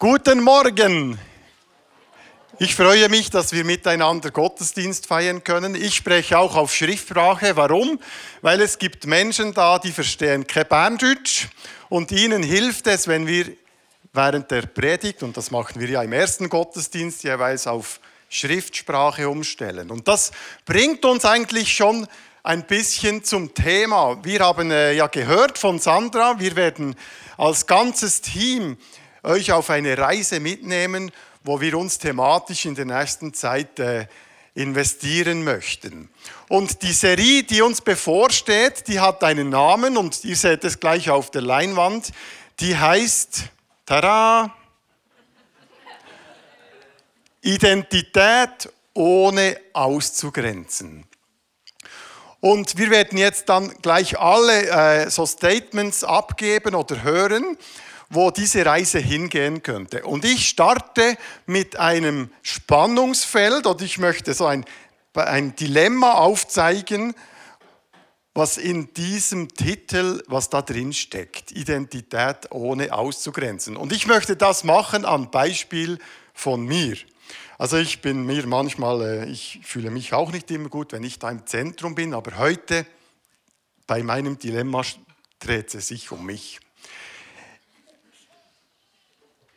Guten Morgen! Ich freue mich, dass wir miteinander Gottesdienst feiern können. Ich spreche auch auf Schriftsprache. Warum? Weil es gibt Menschen da, die verstehen kein Berndeutsch und ihnen hilft es, wenn wir während der Predigt, und das machen wir ja im ersten Gottesdienst jeweils auf Schriftsprache umstellen. Und das bringt uns eigentlich schon ein bisschen zum Thema. Wir haben äh, ja gehört von Sandra, wir werden als ganzes Team euch auf eine Reise mitnehmen, wo wir uns thematisch in der nächsten Zeit äh, investieren möchten. Und die Serie, die uns bevorsteht, die hat einen Namen und ihr seht es gleich auf der Leinwand. Die heißt, tada, Identität ohne auszugrenzen. Und wir werden jetzt dann gleich alle äh, so Statements abgeben oder hören wo diese Reise hingehen könnte. Und ich starte mit einem Spannungsfeld oder ich möchte so ein, ein Dilemma aufzeigen, was in diesem Titel, was da drin steckt. Identität ohne auszugrenzen. Und ich möchte das machen am Beispiel von mir. Also ich bin mir manchmal, äh, ich fühle mich auch nicht immer gut, wenn ich da im Zentrum bin, aber heute bei meinem Dilemma dreht es sich um mich.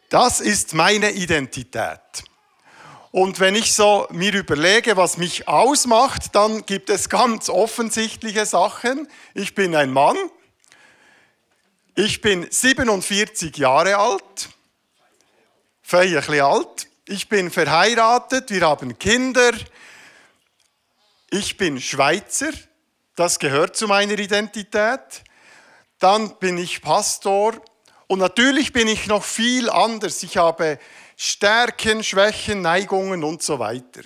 Das ist meine Identität. Und wenn ich so mir überlege, was mich ausmacht, dann gibt es ganz offensichtliche Sachen. Ich bin ein Mann. Ich bin 47 Jahre alt. Ein alt. Ich bin verheiratet. Wir haben Kinder. Ich bin Schweizer. Das gehört zu meiner Identität. Dann bin ich Pastor und natürlich bin ich noch viel anders. Ich habe Stärken, Schwächen, Neigungen und so weiter.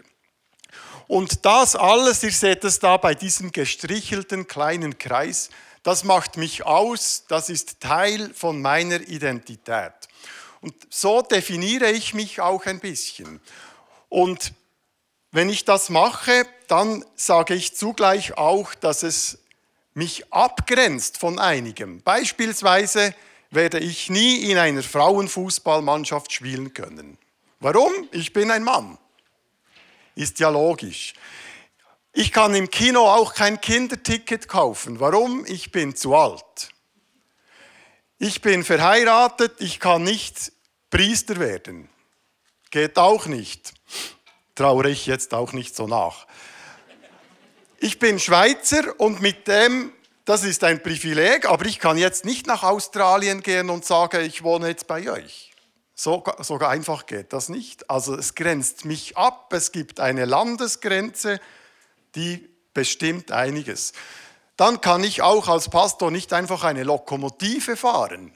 Und das alles, ihr seht es da bei diesem gestrichelten kleinen Kreis, das macht mich aus, das ist Teil von meiner Identität. Und so definiere ich mich auch ein bisschen. Und wenn ich das mache, dann sage ich zugleich auch, dass es mich abgrenzt von einigem. Beispielsweise, werde ich nie in einer Frauenfußballmannschaft spielen können. Warum? Ich bin ein Mann. Ist ja logisch. Ich kann im Kino auch kein Kinderticket kaufen. Warum? Ich bin zu alt. Ich bin verheiratet, ich kann nicht Priester werden. Geht auch nicht. Traure ich jetzt auch nicht so nach. Ich bin Schweizer und mit dem das ist ein Privileg, aber ich kann jetzt nicht nach Australien gehen und sagen, ich wohne jetzt bei euch. So, so einfach geht das nicht. Also es grenzt mich ab, es gibt eine Landesgrenze, die bestimmt einiges. Dann kann ich auch als Pastor nicht einfach eine Lokomotive fahren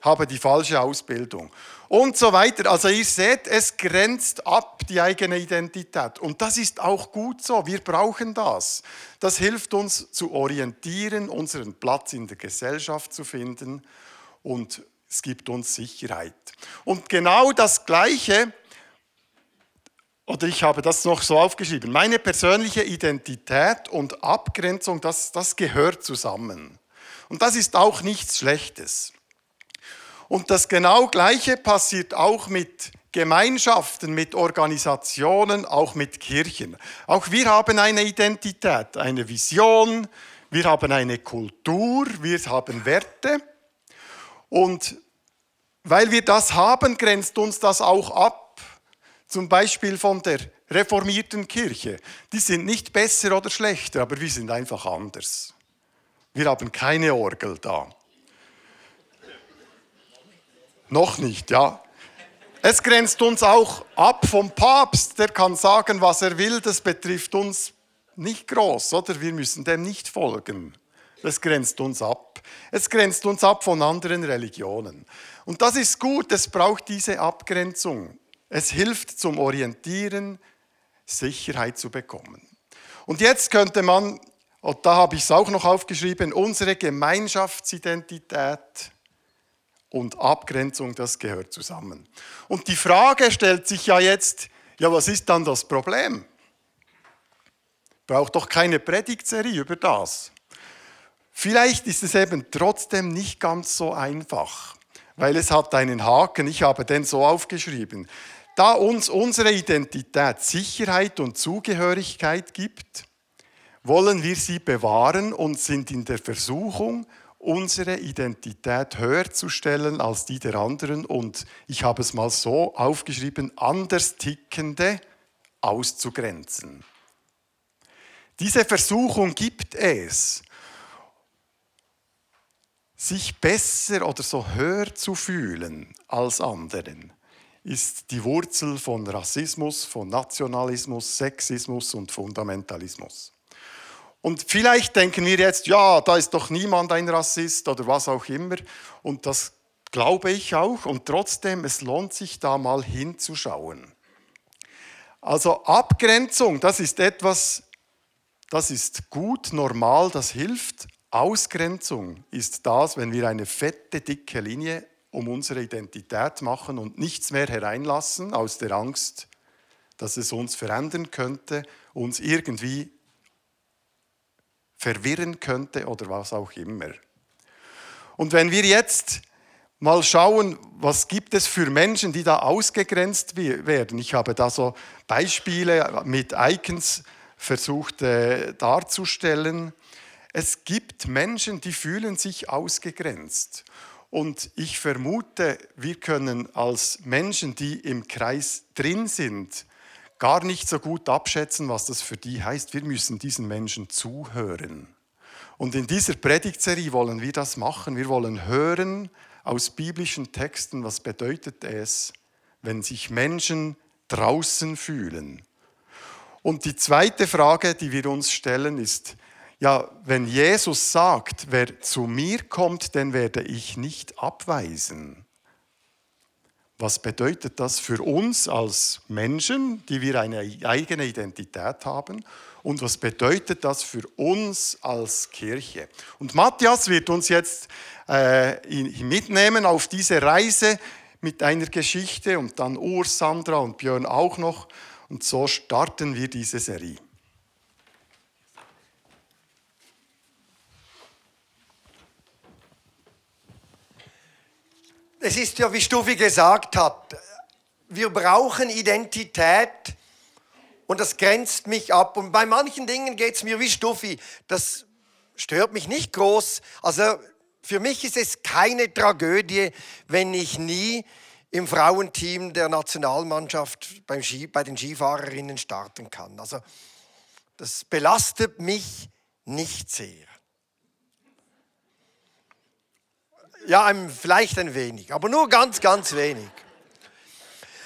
habe die falsche Ausbildung und so weiter. Also ihr seht, es grenzt ab die eigene Identität. Und das ist auch gut so. Wir brauchen das. Das hilft uns zu orientieren, unseren Platz in der Gesellschaft zu finden und es gibt uns Sicherheit. Und genau das Gleiche, oder ich habe das noch so aufgeschrieben, meine persönliche Identität und Abgrenzung, das, das gehört zusammen. Und das ist auch nichts Schlechtes. Und das genau Gleiche passiert auch mit Gemeinschaften, mit Organisationen, auch mit Kirchen. Auch wir haben eine Identität, eine Vision, wir haben eine Kultur, wir haben Werte. Und weil wir das haben, grenzt uns das auch ab. Zum Beispiel von der reformierten Kirche. Die sind nicht besser oder schlechter, aber wir sind einfach anders. Wir haben keine Orgel da. Noch nicht, ja. Es grenzt uns auch ab vom Papst, der kann sagen, was er will, das betrifft uns nicht groß, oder? Wir müssen dem nicht folgen. Das grenzt uns ab. Es grenzt uns ab von anderen Religionen. Und das ist gut, es braucht diese Abgrenzung. Es hilft zum Orientieren, Sicherheit zu bekommen. Und jetzt könnte man, und da habe ich es auch noch aufgeschrieben, unsere Gemeinschaftsidentität und Abgrenzung, das gehört zusammen. Und die Frage stellt sich ja jetzt, ja, was ist dann das Problem? Braucht doch keine Predigtserie über das. Vielleicht ist es eben trotzdem nicht ganz so einfach, weil es hat einen Haken. Ich habe den so aufgeschrieben. Da uns unsere Identität Sicherheit und Zugehörigkeit gibt, wollen wir sie bewahren und sind in der Versuchung, unsere Identität höher zu stellen als die der anderen und ich habe es mal so aufgeschrieben, anders tickende auszugrenzen. Diese Versuchung gibt es, sich besser oder so höher zu fühlen als anderen, ist die Wurzel von Rassismus, von Nationalismus, Sexismus und Fundamentalismus. Und vielleicht denken wir jetzt, ja, da ist doch niemand ein Rassist oder was auch immer. Und das glaube ich auch. Und trotzdem, es lohnt sich da mal hinzuschauen. Also Abgrenzung, das ist etwas, das ist gut, normal, das hilft. Ausgrenzung ist das, wenn wir eine fette, dicke Linie um unsere Identität machen und nichts mehr hereinlassen aus der Angst, dass es uns verändern könnte, uns irgendwie verwirren könnte oder was auch immer. Und wenn wir jetzt mal schauen, was gibt es für Menschen, die da ausgegrenzt werden. Ich habe da so Beispiele mit Icons versucht äh, darzustellen. Es gibt Menschen, die fühlen sich ausgegrenzt. Und ich vermute, wir können als Menschen, die im Kreis drin sind, gar nicht so gut abschätzen, was das für die heißt. Wir müssen diesen Menschen zuhören. Und in dieser Predigtserie wollen wir das machen. Wir wollen hören aus biblischen Texten, was bedeutet es, wenn sich Menschen draußen fühlen. Und die zweite Frage, die wir uns stellen, ist, ja, wenn Jesus sagt, wer zu mir kommt, den werde ich nicht abweisen. Was bedeutet das für uns als Menschen, die wir eine eigene Identität haben? Und was bedeutet das für uns als Kirche? Und Matthias wird uns jetzt äh, mitnehmen auf diese Reise mit einer Geschichte und dann Urs, Sandra und Björn auch noch. Und so starten wir diese Serie. Es ist ja, wie Stufi gesagt hat, wir brauchen Identität und das grenzt mich ab. Und bei manchen Dingen geht es mir wie Stufi, das stört mich nicht groß. Also für mich ist es keine Tragödie, wenn ich nie im Frauenteam der Nationalmannschaft beim Ski, bei den Skifahrerinnen starten kann. Also das belastet mich nicht sehr. Ja, vielleicht ein wenig, aber nur ganz, ganz wenig.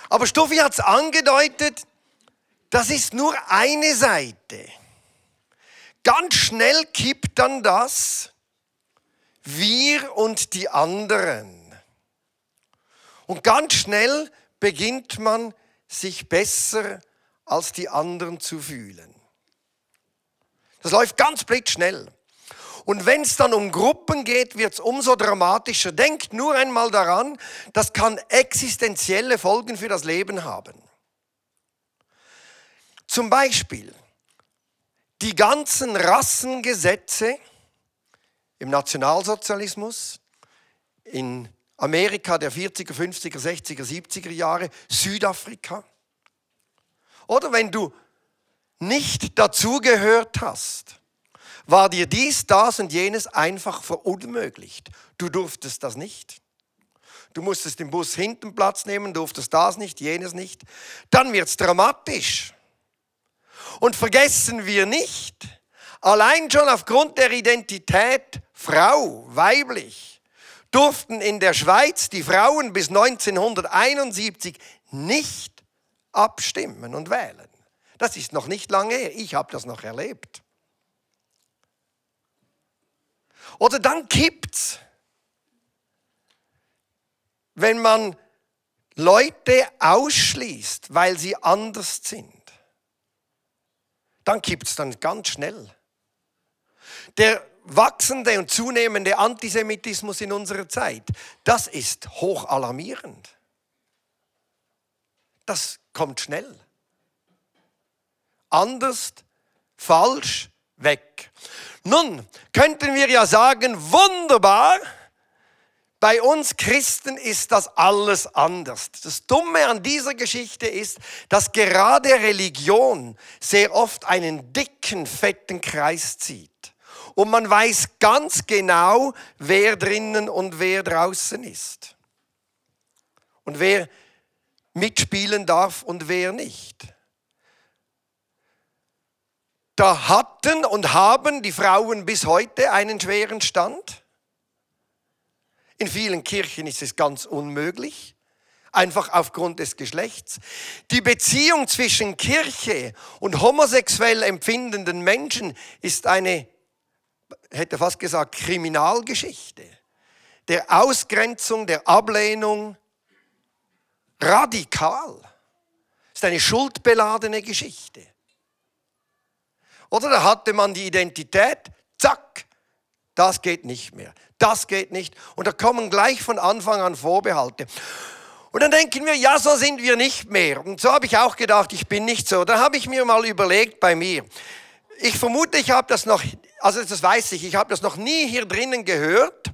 Aber Stuffi hat es angedeutet, das ist nur eine Seite. Ganz schnell kippt dann das wir und die anderen. Und ganz schnell beginnt man sich besser als die anderen zu fühlen. Das läuft ganz blitzschnell. Und wenn es dann um Gruppen geht, wird es umso dramatischer. Denkt nur einmal daran, das kann existenzielle Folgen für das Leben haben. Zum Beispiel die ganzen Rassengesetze im Nationalsozialismus, in Amerika der 40er, 50er, 60er, 70er Jahre, Südafrika. Oder wenn du nicht dazugehört hast, war dir dies, das und jenes einfach verunmöglicht. Du durftest das nicht. Du musstest den Bus hinten Platz nehmen, durftest das nicht, jenes nicht. Dann wird es dramatisch. Und vergessen wir nicht, allein schon aufgrund der Identität Frau, weiblich, durften in der Schweiz die Frauen bis 1971 nicht abstimmen und wählen. Das ist noch nicht lange her. Ich habe das noch erlebt. Oder dann kippt's, wenn man Leute ausschließt, weil sie anders sind. Dann kippt's dann ganz schnell. Der wachsende und zunehmende Antisemitismus in unserer Zeit, das ist hoch alarmierend. Das kommt schnell. Anders, falsch, weg. Nun könnten wir ja sagen, wunderbar, Bei uns Christen ist das alles anders. Das Dumme an dieser Geschichte ist, dass gerade Religion sehr oft einen dicken, fetten Kreis zieht. Und man weiß ganz genau, wer drinnen und wer draußen ist. Und wer mitspielen darf und wer nicht. Da hatten und haben die Frauen bis heute einen schweren Stand. In vielen Kirchen ist es ganz unmöglich, einfach aufgrund des Geschlechts. Die Beziehung zwischen Kirche und homosexuell empfindenden Menschen ist eine, hätte fast gesagt, Kriminalgeschichte. Der Ausgrenzung, der Ablehnung, radikal. ist eine schuldbeladene Geschichte. Oder da hatte man die Identität, zack, das geht nicht mehr, das geht nicht. Und da kommen gleich von Anfang an Vorbehalte. Und dann denken wir, ja, so sind wir nicht mehr. Und so habe ich auch gedacht, ich bin nicht so. Da habe ich mir mal überlegt bei mir. Ich vermute, ich habe das noch, also das weiß ich, ich habe das noch nie hier drinnen gehört.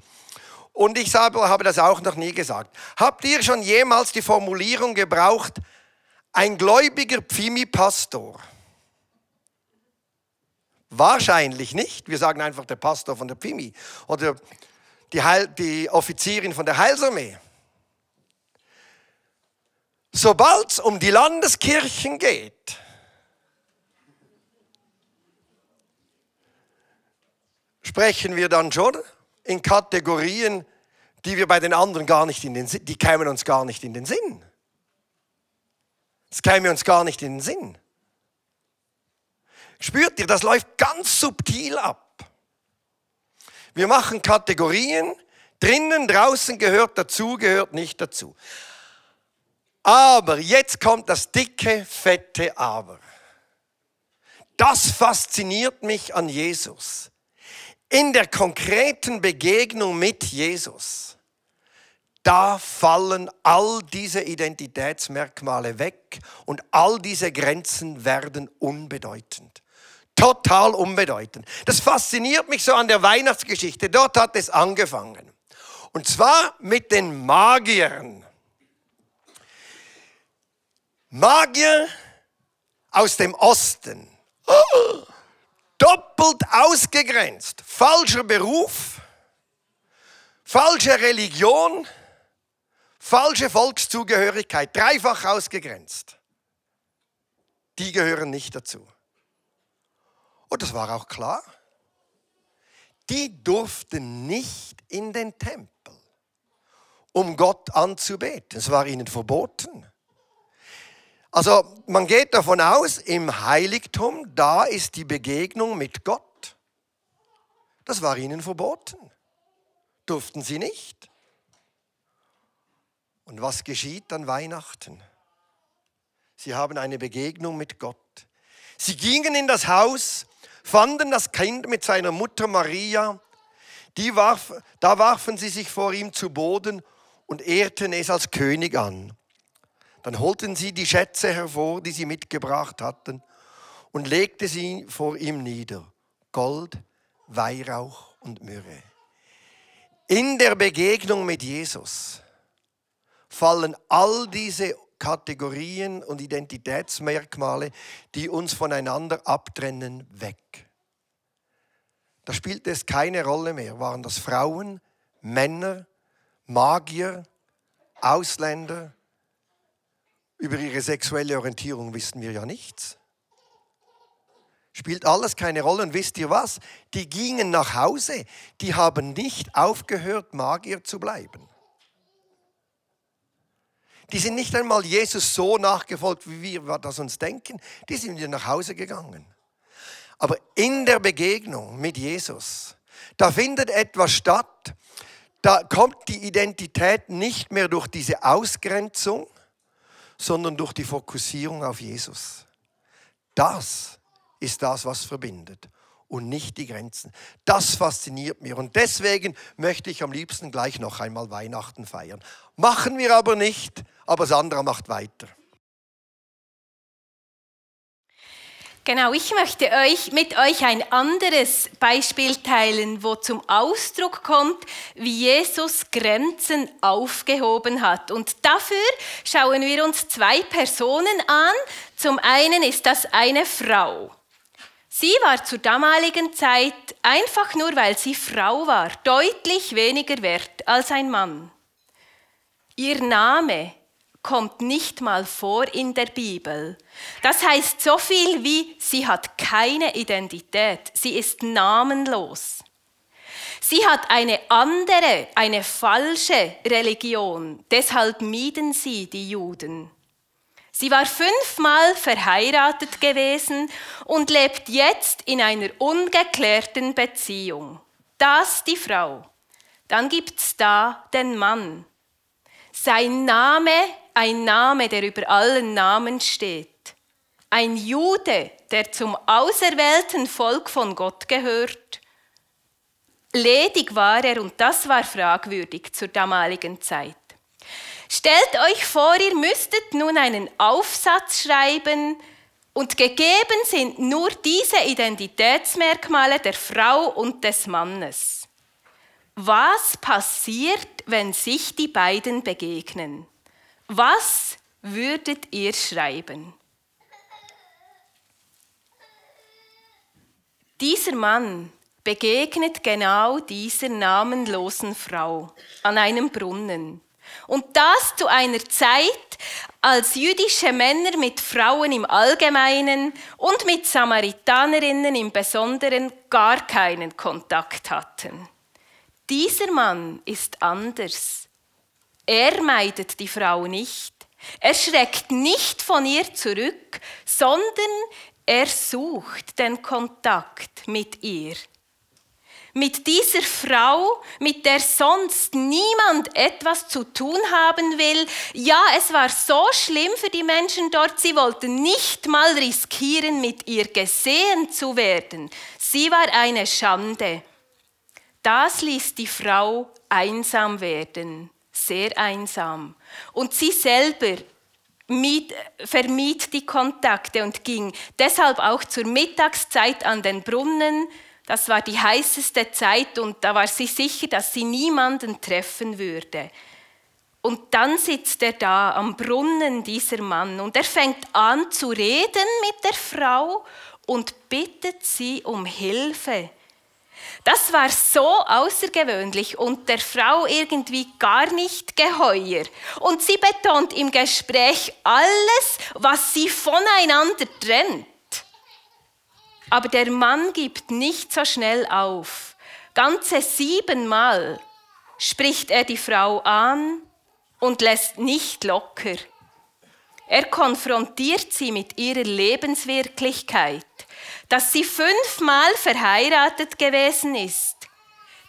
Und ich habe das auch noch nie gesagt. Habt ihr schon jemals die Formulierung gebraucht, ein gläubiger Pfimi-Pastor? Wahrscheinlich nicht. Wir sagen einfach der Pastor von der Pimi oder die, Heil, die Offizierin von der Heilsarmee. Sobald es um die Landeskirchen geht, sprechen wir dann schon in Kategorien, die wir bei den anderen gar nicht in den Sinn, die kämen uns gar nicht in den Sinn. Das käme uns gar nicht in den Sinn. Spürt ihr, das läuft ganz subtil ab. Wir machen Kategorien, drinnen, draußen gehört dazu, gehört nicht dazu. Aber jetzt kommt das dicke, fette Aber. Das fasziniert mich an Jesus. In der konkreten Begegnung mit Jesus, da fallen all diese Identitätsmerkmale weg und all diese Grenzen werden unbedeutend total unbedeutend. Das fasziniert mich so an der Weihnachtsgeschichte. Dort hat es angefangen. Und zwar mit den Magiern. Magier aus dem Osten. Oh, doppelt ausgegrenzt. Falscher Beruf, falsche Religion, falsche Volkszugehörigkeit. Dreifach ausgegrenzt. Die gehören nicht dazu. Und das war auch klar. Die durften nicht in den Tempel, um Gott anzubeten. Es war ihnen verboten. Also man geht davon aus, im Heiligtum, da ist die Begegnung mit Gott. Das war ihnen verboten. Durften sie nicht. Und was geschieht an Weihnachten? Sie haben eine Begegnung mit Gott. Sie gingen in das Haus fanden das Kind mit seiner Mutter Maria, warf, da warfen sie sich vor ihm zu Boden und ehrten es als König an. Dann holten sie die Schätze hervor, die sie mitgebracht hatten, und legte sie vor ihm nieder. Gold, Weihrauch und Myrrhe. In der Begegnung mit Jesus fallen all diese Kategorien und Identitätsmerkmale, die uns voneinander abtrennen, weg. Da spielt es keine Rolle mehr. Waren das Frauen, Männer, Magier, Ausländer? Über ihre sexuelle Orientierung wissen wir ja nichts. Spielt alles keine Rolle. Und wisst ihr was? Die gingen nach Hause. Die haben nicht aufgehört, Magier zu bleiben. Die sind nicht einmal Jesus so nachgefolgt, wie wir das uns denken. Die sind wieder nach Hause gegangen. Aber in der Begegnung mit Jesus, da findet etwas statt. Da kommt die Identität nicht mehr durch diese Ausgrenzung, sondern durch die Fokussierung auf Jesus. Das ist das, was verbindet und nicht die Grenzen. Das fasziniert mich und deswegen möchte ich am liebsten gleich noch einmal Weihnachten feiern. Machen wir aber nicht, aber Sandra macht weiter. Genau, ich möchte euch mit euch ein anderes Beispiel teilen, wo zum Ausdruck kommt, wie Jesus Grenzen aufgehoben hat. Und dafür schauen wir uns zwei Personen an. Zum einen ist das eine Frau. Sie war zur damaligen Zeit einfach nur, weil sie Frau war, deutlich weniger wert als ein Mann. Ihr Name kommt nicht mal vor in der Bibel. Das heißt so viel wie, sie hat keine Identität, sie ist namenlos. Sie hat eine andere, eine falsche Religion, deshalb mieden sie die Juden. Sie war fünfmal verheiratet gewesen und lebt jetzt in einer ungeklärten Beziehung. Das die Frau. Dann gibt's da den Mann. Sein Name ein Name, der über allen Namen steht. Ein Jude, der zum auserwählten Volk von Gott gehört. Ledig war er und das war fragwürdig zur damaligen Zeit. Stellt euch vor, ihr müsstet nun einen Aufsatz schreiben und gegeben sind nur diese Identitätsmerkmale der Frau und des Mannes. Was passiert, wenn sich die beiden begegnen? Was würdet ihr schreiben? Dieser Mann begegnet genau dieser namenlosen Frau an einem Brunnen. Und das zu einer Zeit, als jüdische Männer mit Frauen im Allgemeinen und mit Samaritanerinnen im Besonderen gar keinen Kontakt hatten. Dieser Mann ist anders. Er meidet die Frau nicht. Er schreckt nicht von ihr zurück, sondern er sucht den Kontakt mit ihr. Mit dieser Frau, mit der sonst niemand etwas zu tun haben will. Ja, es war so schlimm für die Menschen dort, sie wollten nicht mal riskieren, mit ihr gesehen zu werden. Sie war eine Schande. Das ließ die Frau einsam werden sehr einsam. Und sie selber mied, vermied die Kontakte und ging deshalb auch zur Mittagszeit an den Brunnen. Das war die heißeste Zeit und da war sie sicher, dass sie niemanden treffen würde. Und dann sitzt er da am Brunnen, dieser Mann, und er fängt an zu reden mit der Frau und bittet sie um Hilfe. Das war so außergewöhnlich und der Frau irgendwie gar nicht geheuer. Und sie betont im Gespräch alles, was sie voneinander trennt. Aber der Mann gibt nicht so schnell auf. Ganze siebenmal spricht er die Frau an und lässt nicht locker. Er konfrontiert sie mit ihrer Lebenswirklichkeit dass sie fünfmal verheiratet gewesen ist.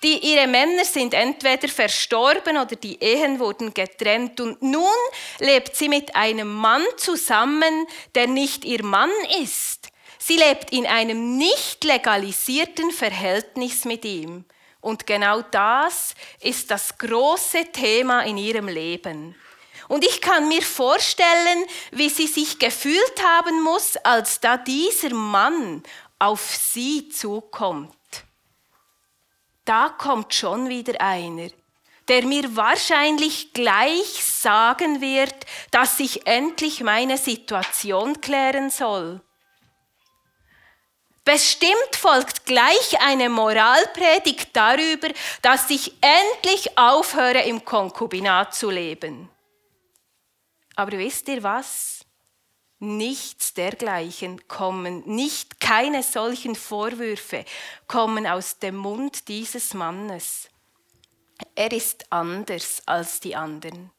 Die, ihre Männer sind entweder verstorben oder die Ehen wurden getrennt und nun lebt sie mit einem Mann zusammen, der nicht ihr Mann ist. Sie lebt in einem nicht legalisierten Verhältnis mit ihm. Und genau das ist das große Thema in ihrem Leben. Und ich kann mir vorstellen, wie sie sich gefühlt haben muss, als da dieser Mann auf sie zukommt. Da kommt schon wieder einer, der mir wahrscheinlich gleich sagen wird, dass ich endlich meine Situation klären soll. Bestimmt folgt gleich eine Moralpredigt darüber, dass ich endlich aufhöre, im Konkubinat zu leben. Aber wisst ihr was? Nichts dergleichen kommen, nicht keine solchen Vorwürfe kommen aus dem Mund dieses Mannes. Er ist anders als die anderen.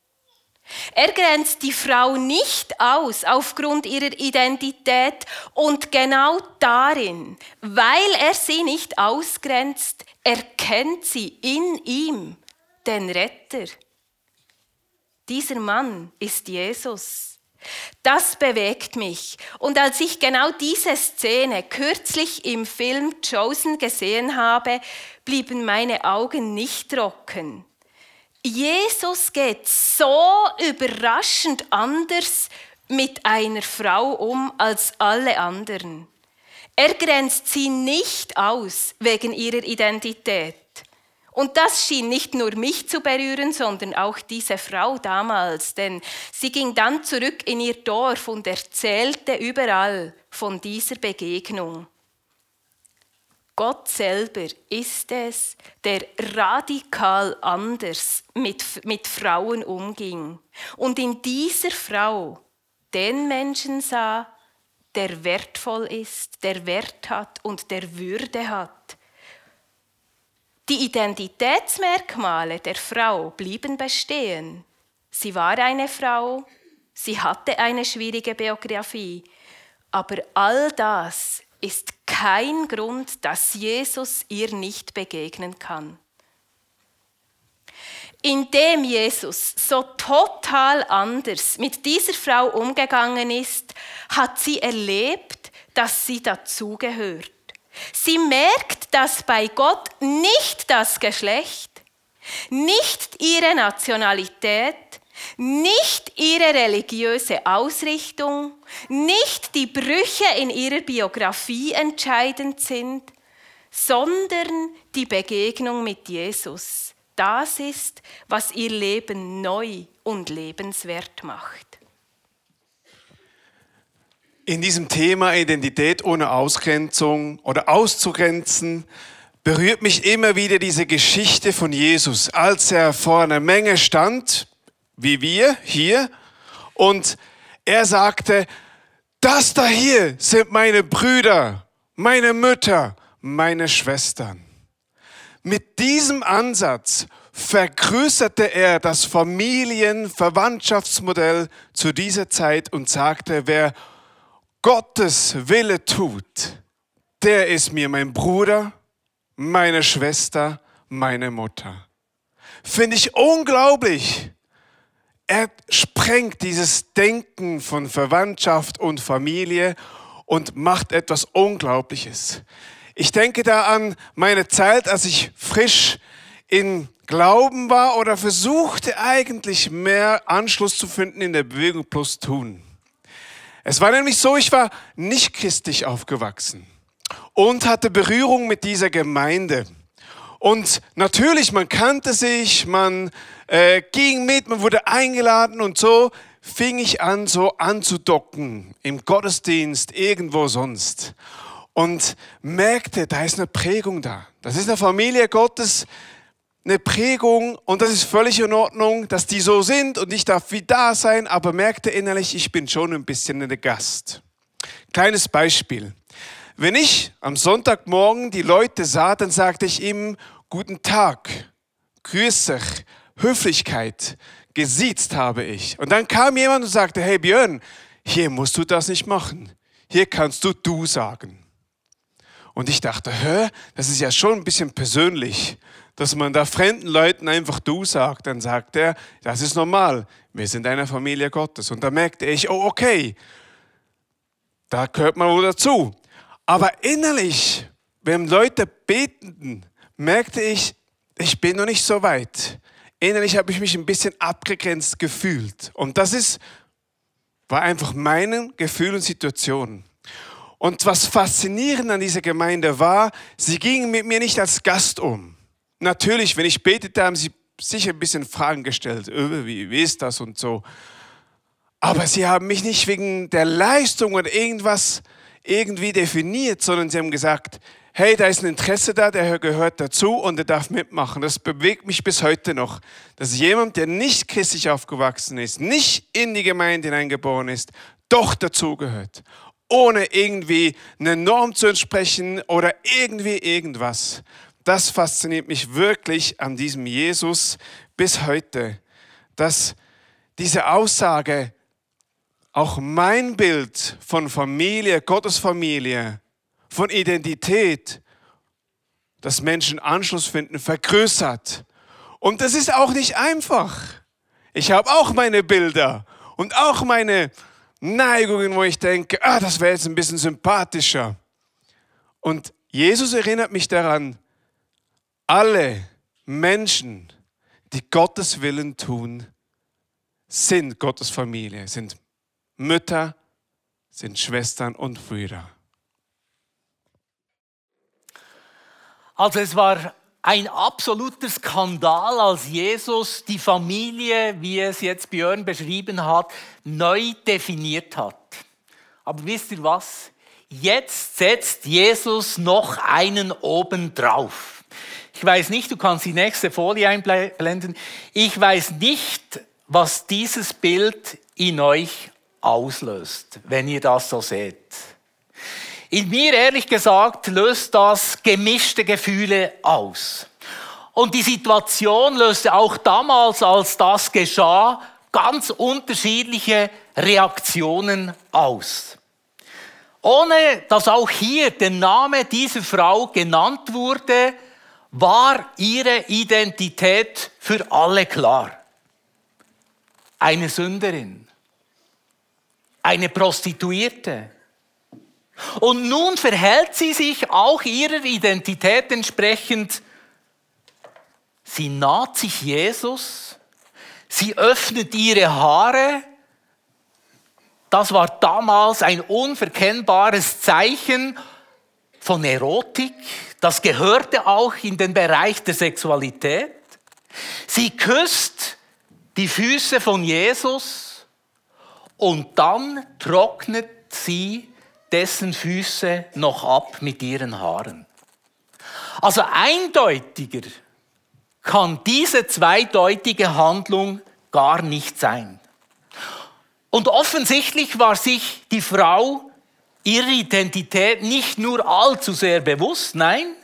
Er grenzt die Frau nicht aus aufgrund ihrer Identität und genau darin, weil er sie nicht ausgrenzt, erkennt sie in ihm den Retter. Dieser Mann ist Jesus. Das bewegt mich. Und als ich genau diese Szene kürzlich im Film Chosen gesehen habe, blieben meine Augen nicht trocken. Jesus geht so überraschend anders mit einer Frau um als alle anderen. Er grenzt sie nicht aus wegen ihrer Identität. Und das schien nicht nur mich zu berühren, sondern auch diese Frau damals, denn sie ging dann zurück in ihr Dorf und erzählte überall von dieser Begegnung. Gott selber ist es, der radikal anders mit, mit Frauen umging und in dieser Frau den Menschen sah, der wertvoll ist, der Wert hat und der Würde hat. Die Identitätsmerkmale der Frau blieben bestehen. Sie war eine Frau, sie hatte eine schwierige Biografie, aber all das ist kein Grund, dass Jesus ihr nicht begegnen kann. Indem Jesus so total anders mit dieser Frau umgegangen ist, hat sie erlebt, dass sie dazugehört. Sie merkt, dass bei Gott nicht das Geschlecht, nicht ihre Nationalität, nicht ihre religiöse Ausrichtung, nicht die Brüche in ihrer Biografie entscheidend sind, sondern die Begegnung mit Jesus. Das ist, was ihr Leben neu und lebenswert macht. In diesem Thema Identität ohne Ausgrenzung oder auszugrenzen berührt mich immer wieder diese Geschichte von Jesus, als er vor einer Menge stand wie wir hier. Und er sagte, das da hier sind meine Brüder, meine Mütter, meine Schwestern. Mit diesem Ansatz vergrößerte er das Familienverwandtschaftsmodell zu dieser Zeit und sagte, wer Gottes Wille tut, der ist mir mein Bruder, meine Schwester, meine Mutter. Finde ich unglaublich er sprengt dieses Denken von Verwandtschaft und Familie und macht etwas Unglaubliches. Ich denke da an meine Zeit, als ich frisch in Glauben war oder versuchte eigentlich mehr Anschluss zu finden in der Bewegung plus tun. Es war nämlich so, ich war nicht christlich aufgewachsen und hatte Berührung mit dieser Gemeinde. Und natürlich, man kannte sich, man äh, ging mit, man wurde eingeladen und so fing ich an, so anzudocken im Gottesdienst, irgendwo sonst. Und merkte, da ist eine Prägung da. Das ist eine Familie Gottes, eine Prägung und das ist völlig in Ordnung, dass die so sind und ich darf wie da sein, aber merkte innerlich, ich bin schon ein bisschen ein Gast. Kleines Beispiel. Wenn ich am Sonntagmorgen die Leute sah, dann sagte ich ihm, guten Tag, grüß dich, Höflichkeit, gesiezt habe ich. Und dann kam jemand und sagte, hey Björn, hier musst du das nicht machen. Hier kannst du du sagen. Und ich dachte, hä, das ist ja schon ein bisschen persönlich, dass man da fremden Leuten einfach du sagt. Dann sagt er, das ist normal, wir sind eine Familie Gottes. Und da merkte ich, oh okay, da gehört man wohl dazu. Aber innerlich, wenn Leute beteten, merkte ich, ich bin noch nicht so weit. Innerlich habe ich mich ein bisschen abgegrenzt gefühlt. Und das ist, war einfach mein Gefühl und Situation. Und was faszinierend an dieser Gemeinde war, sie gingen mit mir nicht als Gast um. Natürlich, wenn ich betete, haben sie sicher ein bisschen Fragen gestellt. Äh, wie, wie ist das und so. Aber sie haben mich nicht wegen der Leistung oder irgendwas irgendwie definiert, sondern sie haben gesagt, hey, da ist ein Interesse da, der gehört dazu und der darf mitmachen. Das bewegt mich bis heute noch, dass jemand, der nicht christlich aufgewachsen ist, nicht in die Gemeinde hineingeboren ist, doch dazugehört, ohne irgendwie eine Norm zu entsprechen oder irgendwie irgendwas. Das fasziniert mich wirklich an diesem Jesus bis heute, dass diese Aussage, auch mein Bild von Familie, Gottes Familie, von Identität, dass Menschen Anschluss finden, vergrößert. Und das ist auch nicht einfach. Ich habe auch meine Bilder und auch meine Neigungen, wo ich denke, ah, das wäre jetzt ein bisschen sympathischer. Und Jesus erinnert mich daran, alle Menschen, die Gottes Willen tun, sind Gottes Familie, sind Mütter, sind Schwestern und Brüder. Also es war ein absoluter Skandal, als Jesus die Familie, wie es jetzt Björn beschrieben hat, neu definiert hat. Aber wisst ihr was? Jetzt setzt Jesus noch einen oben drauf. Ich weiß nicht, du kannst die nächste Folie einblenden. Ich weiß nicht, was dieses Bild in euch auslöst, wenn ihr das so seht. In mir, ehrlich gesagt, löst das gemischte Gefühle aus. Und die Situation löste auch damals, als das geschah, ganz unterschiedliche Reaktionen aus. Ohne dass auch hier der Name dieser Frau genannt wurde, war ihre Identität für alle klar. Eine Sünderin, eine Prostituierte, und nun verhält sie sich auch ihrer Identität entsprechend. Sie naht sich Jesus, sie öffnet ihre Haare. Das war damals ein unverkennbares Zeichen von Erotik. Das gehörte auch in den Bereich der Sexualität. Sie küsst die Füße von Jesus und dann trocknet sie dessen Füße noch ab mit ihren Haaren. Also eindeutiger kann diese zweideutige Handlung gar nicht sein. Und offensichtlich war sich die Frau ihrer Identität nicht nur allzu sehr bewusst, nein,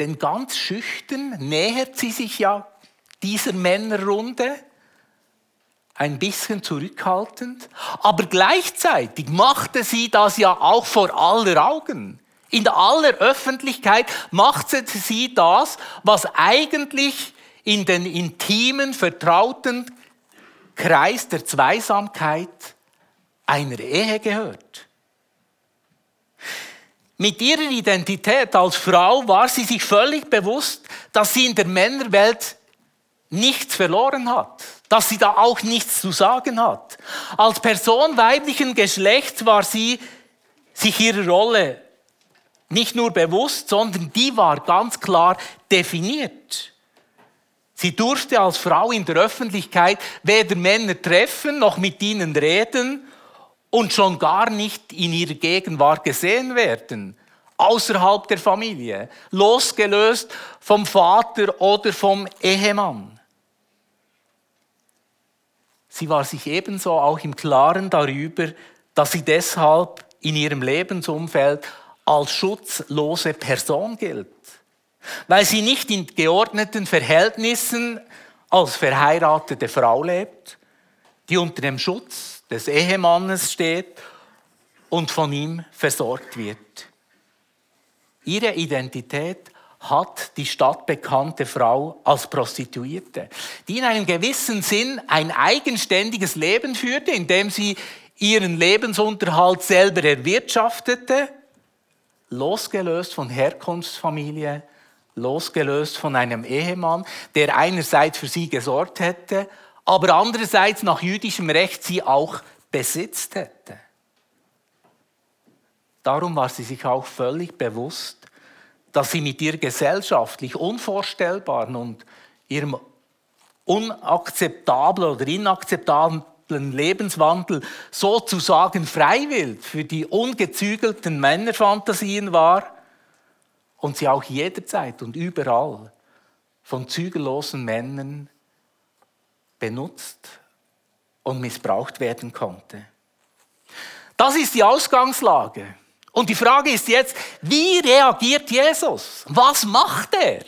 denn ganz schüchtern nähert sie sich ja dieser Männerrunde ein bisschen zurückhaltend, aber gleichzeitig machte sie das ja auch vor aller Augen. In aller Öffentlichkeit machte sie das, was eigentlich in den intimen, vertrauten Kreis der Zweisamkeit einer Ehe gehört. Mit ihrer Identität als Frau war sie sich völlig bewusst, dass sie in der Männerwelt nichts verloren hat dass sie da auch nichts zu sagen hat. Als Person weiblichen Geschlechts war sie sich ihrer Rolle nicht nur bewusst, sondern die war ganz klar definiert. Sie durfte als Frau in der Öffentlichkeit weder Männer treffen noch mit ihnen reden und schon gar nicht in ihrer Gegenwart gesehen werden, außerhalb der Familie, losgelöst vom Vater oder vom Ehemann. Sie war sich ebenso auch im Klaren darüber, dass sie deshalb in ihrem Lebensumfeld als schutzlose Person gilt, weil sie nicht in geordneten Verhältnissen als verheiratete Frau lebt, die unter dem Schutz des Ehemannes steht und von ihm versorgt wird. Ihre Identität hat die stadtbekannte Frau als Prostituierte, die in einem gewissen Sinn ein eigenständiges Leben führte, indem sie ihren Lebensunterhalt selber erwirtschaftete, losgelöst von Herkunftsfamilie, losgelöst von einem Ehemann, der einerseits für sie gesorgt hätte, aber andererseits nach jüdischem Recht sie auch besitzt hätte. Darum war sie sich auch völlig bewusst, dass sie mit ihr gesellschaftlich Unvorstellbaren und ihrem unakzeptablen oder inakzeptablen Lebenswandel sozusagen freiwillig für die ungezügelten Männerfantasien war und sie auch jederzeit und überall von zügellosen Männern benutzt und missbraucht werden konnte. Das ist die Ausgangslage. Und die Frage ist jetzt, wie reagiert Jesus? Was macht er?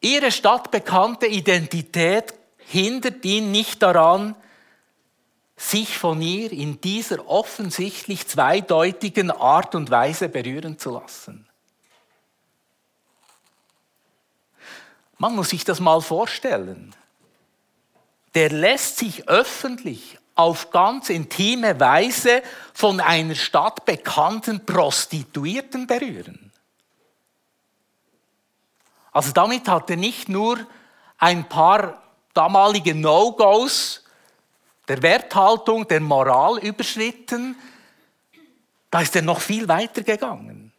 Ihre stadtbekannte Identität hindert ihn nicht daran, sich von ihr in dieser offensichtlich zweideutigen Art und Weise berühren zu lassen. Man muss sich das mal vorstellen. Der lässt sich öffentlich auf ganz intime Weise von einer stadtbekannten Prostituierten berühren. Also damit hat er nicht nur ein paar damalige No-Gos der Werthaltung, der Moral überschritten, da ist er noch viel weiter gegangen.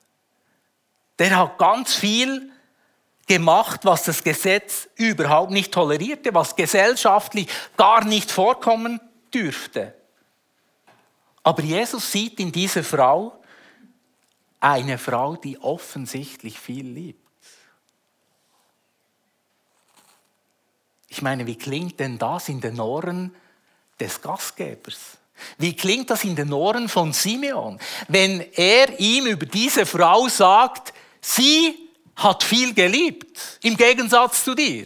Der hat ganz viel gemacht, was das Gesetz überhaupt nicht tolerierte, was gesellschaftlich gar nicht vorkommen dürfte. Aber Jesus sieht in dieser Frau eine Frau, die offensichtlich viel liebt. Ich meine, wie klingt denn das in den Ohren des Gastgebers? Wie klingt das in den Ohren von Simeon, wenn er ihm über diese Frau sagt, sie hat viel geliebt, im Gegensatz zu dir?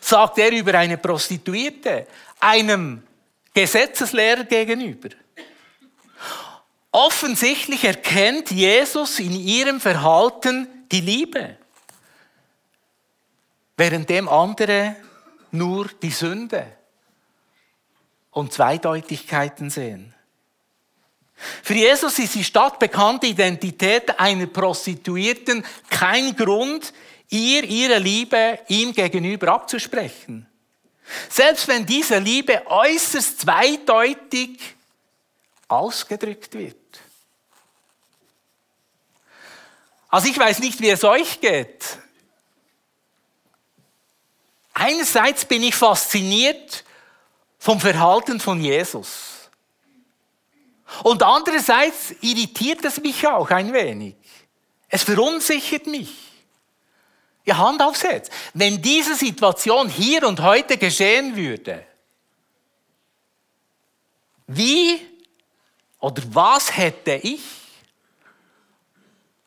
Sagt er über eine Prostituierte, einem Gesetzeslehrer gegenüber. Offensichtlich erkennt Jesus in ihrem Verhalten die Liebe, währenddem andere nur die Sünde und Zweideutigkeiten sehen. Für Jesus ist die stadtbekannte Identität einer Prostituierten kein Grund, ihr ihre Liebe ihm gegenüber abzusprechen. Selbst wenn diese Liebe äußerst zweideutig ausgedrückt wird. Also ich weiß nicht, wie es euch geht. Einerseits bin ich fasziniert vom Verhalten von Jesus. Und andererseits irritiert es mich auch ein wenig. Es verunsichert mich. Ja, Hand aufs Herz. Wenn diese Situation hier und heute geschehen würde, wie oder was hätte ich,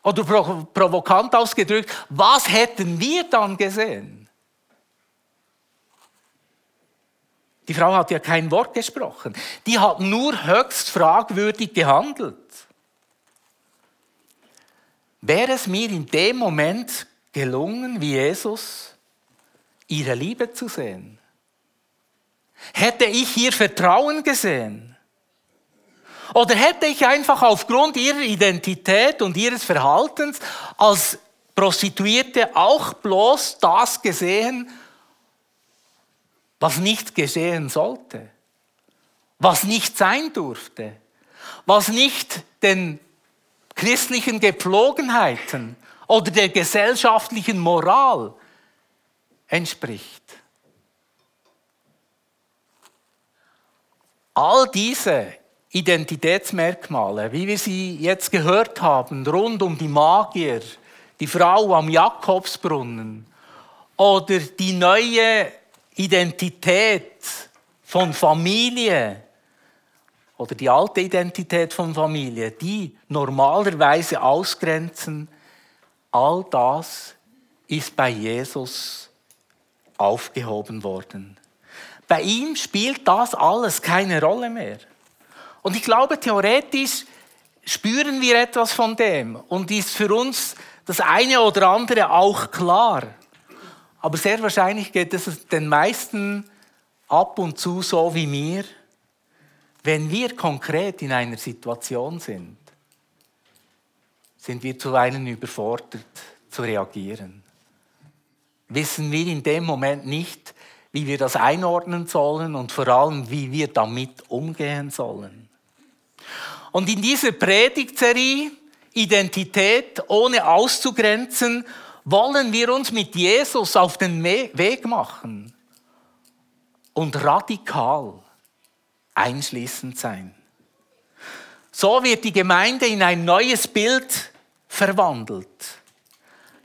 oder provokant ausgedrückt, was hätten wir dann gesehen? Die Frau hat ja kein Wort gesprochen. Die hat nur höchst fragwürdig gehandelt. Wäre es mir in dem Moment gelungen, wie Jesus, ihre Liebe zu sehen? Hätte ich ihr Vertrauen gesehen? Oder hätte ich einfach aufgrund ihrer Identität und ihres Verhaltens als Prostituierte auch bloß das gesehen, was nicht geschehen sollte, was nicht sein durfte, was nicht den christlichen Gepflogenheiten oder der gesellschaftlichen Moral entspricht. All diese Identitätsmerkmale, wie wir sie jetzt gehört haben, rund um die Magier, die Frau am Jakobsbrunnen oder die neue Identität von Familie oder die alte Identität von Familie, die normalerweise ausgrenzen, All das ist bei Jesus aufgehoben worden. Bei ihm spielt das alles keine Rolle mehr. Und ich glaube, theoretisch spüren wir etwas von dem und ist für uns das eine oder andere auch klar. Aber sehr wahrscheinlich geht es den meisten ab und zu so wie mir, wenn wir konkret in einer Situation sind sind wir zuweilen überfordert zu reagieren. Wissen wir in dem Moment nicht, wie wir das einordnen sollen und vor allem, wie wir damit umgehen sollen. Und in dieser Predigtserie Identität ohne auszugrenzen, wollen wir uns mit Jesus auf den Weg machen und radikal einschließend sein. So wird die Gemeinde in ein neues Bild verwandelt.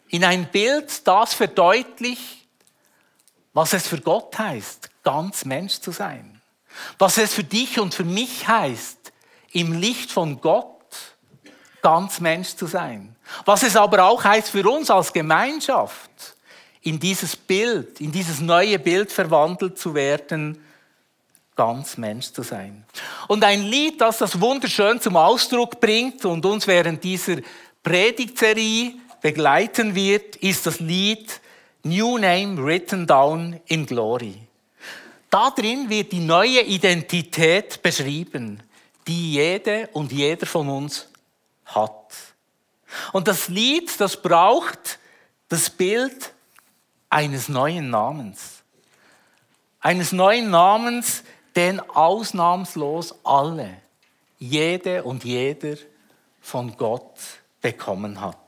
In ein Bild, das verdeutlicht, was es für Gott heißt, ganz Mensch zu sein. Was es für dich und für mich heißt, im Licht von Gott ganz Mensch zu sein. Was es aber auch heißt für uns als Gemeinschaft, in dieses Bild, in dieses neue Bild verwandelt zu werden, ganz Mensch zu sein. Und ein Lied, das das wunderschön zum Ausdruck bringt und uns während dieser Predigtserie begleiten wird, ist das Lied New Name Written Down in Glory. Darin wird die neue Identität beschrieben, die jede und jeder von uns hat. Und das Lied, das braucht das Bild eines neuen Namens. Eines neuen Namens, den ausnahmslos alle jede und jeder von Gott bekommen hat.